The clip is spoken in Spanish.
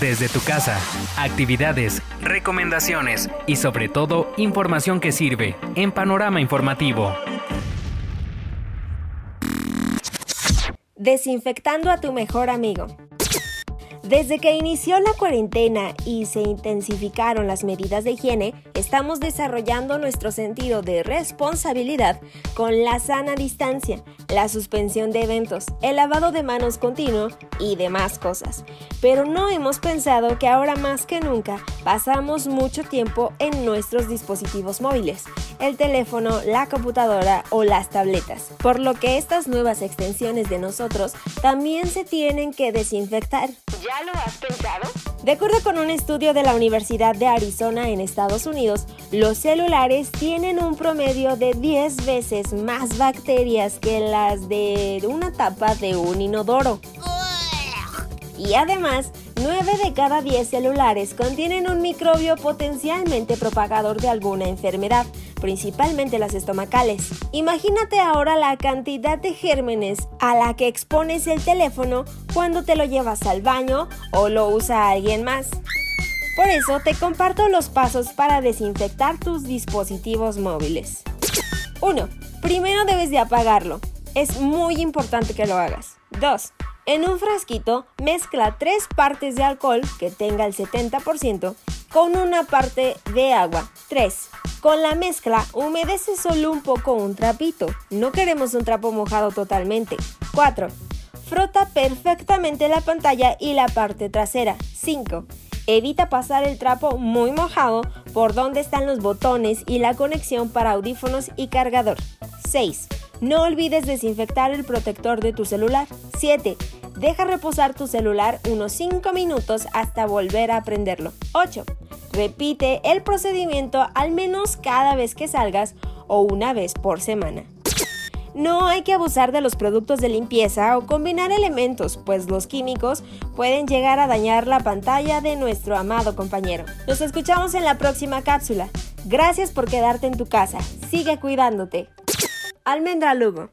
desde tu casa, actividades, recomendaciones y sobre todo información que sirve en Panorama Informativo. Desinfectando a tu mejor amigo. Desde que inició la cuarentena y se intensificaron las medidas de higiene, estamos desarrollando nuestro sentido de responsabilidad con la sana distancia, la suspensión de eventos, el lavado de manos continuo y demás cosas. Pero no hemos pensado que ahora más que nunca pasamos mucho tiempo en nuestros dispositivos móviles, el teléfono, la computadora o las tabletas, por lo que estas nuevas extensiones de nosotros también se tienen que desinfectar. ¿Ya lo has pensado? De acuerdo con un estudio de la Universidad de Arizona en Estados Unidos, los celulares tienen un promedio de 10 veces más bacterias que las de una tapa de un inodoro. Y además, 9 de cada 10 celulares contienen un microbio potencialmente propagador de alguna enfermedad, principalmente las estomacales. Imagínate ahora la cantidad de gérmenes a la que expones el teléfono cuando te lo llevas al baño o lo usa alguien más. Por eso te comparto los pasos para desinfectar tus dispositivos móviles. 1. Primero debes de apagarlo. Es muy importante que lo hagas. 2. En un frasquito mezcla tres partes de alcohol que tenga el 70% con una parte de agua. 3. Con la mezcla humedece solo un poco un trapito. No queremos un trapo mojado totalmente. 4. Frota perfectamente la pantalla y la parte trasera. 5. Evita pasar el trapo muy mojado por donde están los botones y la conexión para audífonos y cargador. 6. No olvides desinfectar el protector de tu celular. 7. Deja reposar tu celular unos 5 minutos hasta volver a prenderlo. 8. Repite el procedimiento al menos cada vez que salgas o una vez por semana. No hay que abusar de los productos de limpieza o combinar elementos, pues los químicos pueden llegar a dañar la pantalla de nuestro amado compañero. Nos escuchamos en la próxima cápsula. Gracias por quedarte en tu casa. Sigue cuidándote. Almendra Lugo.